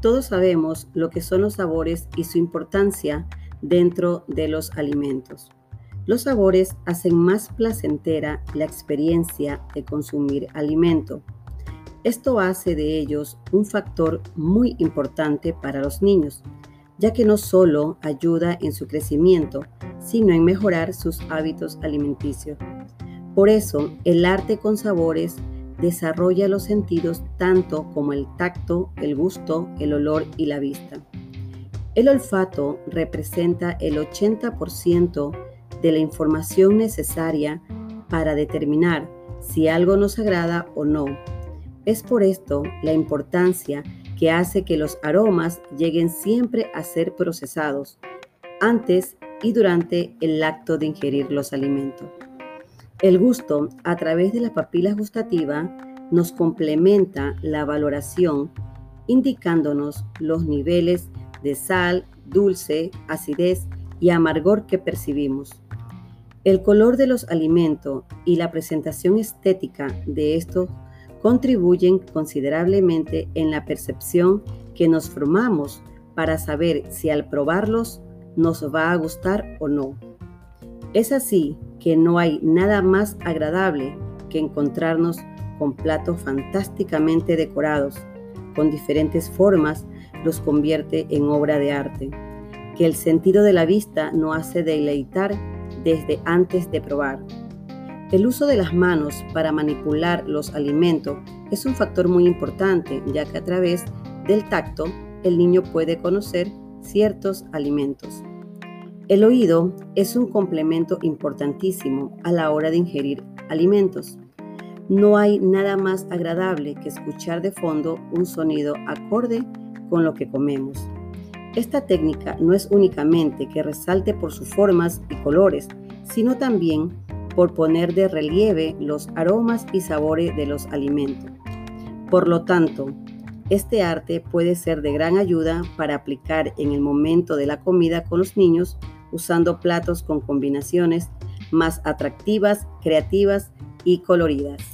Todos sabemos lo que son los sabores y su importancia dentro de los alimentos. Los sabores hacen más placentera la experiencia de consumir alimento. Esto hace de ellos un factor muy importante para los niños, ya que no solo ayuda en su crecimiento, sino en mejorar sus hábitos alimenticios. Por eso, el arte con sabores desarrolla los sentidos tanto como el tacto, el gusto, el olor y la vista. El olfato representa el 80% de la información necesaria para determinar si algo nos agrada o no. Es por esto la importancia que hace que los aromas lleguen siempre a ser procesados antes y durante el acto de ingerir los alimentos. El gusto, a través de la papila gustativa, nos complementa la valoración, indicándonos los niveles de sal, dulce, acidez y amargor que percibimos. El color de los alimentos y la presentación estética de estos contribuyen considerablemente en la percepción que nos formamos para saber si al probarlos nos va a gustar o no. Es así que no hay nada más agradable que encontrarnos con platos fantásticamente decorados, con diferentes formas, los convierte en obra de arte, que el sentido de la vista no hace deleitar desde antes de probar. El uso de las manos para manipular los alimentos es un factor muy importante, ya que a través del tacto el niño puede conocer ciertos alimentos. El oído es un complemento importantísimo a la hora de ingerir alimentos. No hay nada más agradable que escuchar de fondo un sonido acorde con lo que comemos. Esta técnica no es únicamente que resalte por sus formas y colores, sino también por poner de relieve los aromas y sabores de los alimentos. Por lo tanto, este arte puede ser de gran ayuda para aplicar en el momento de la comida con los niños usando platos con combinaciones más atractivas, creativas y coloridas.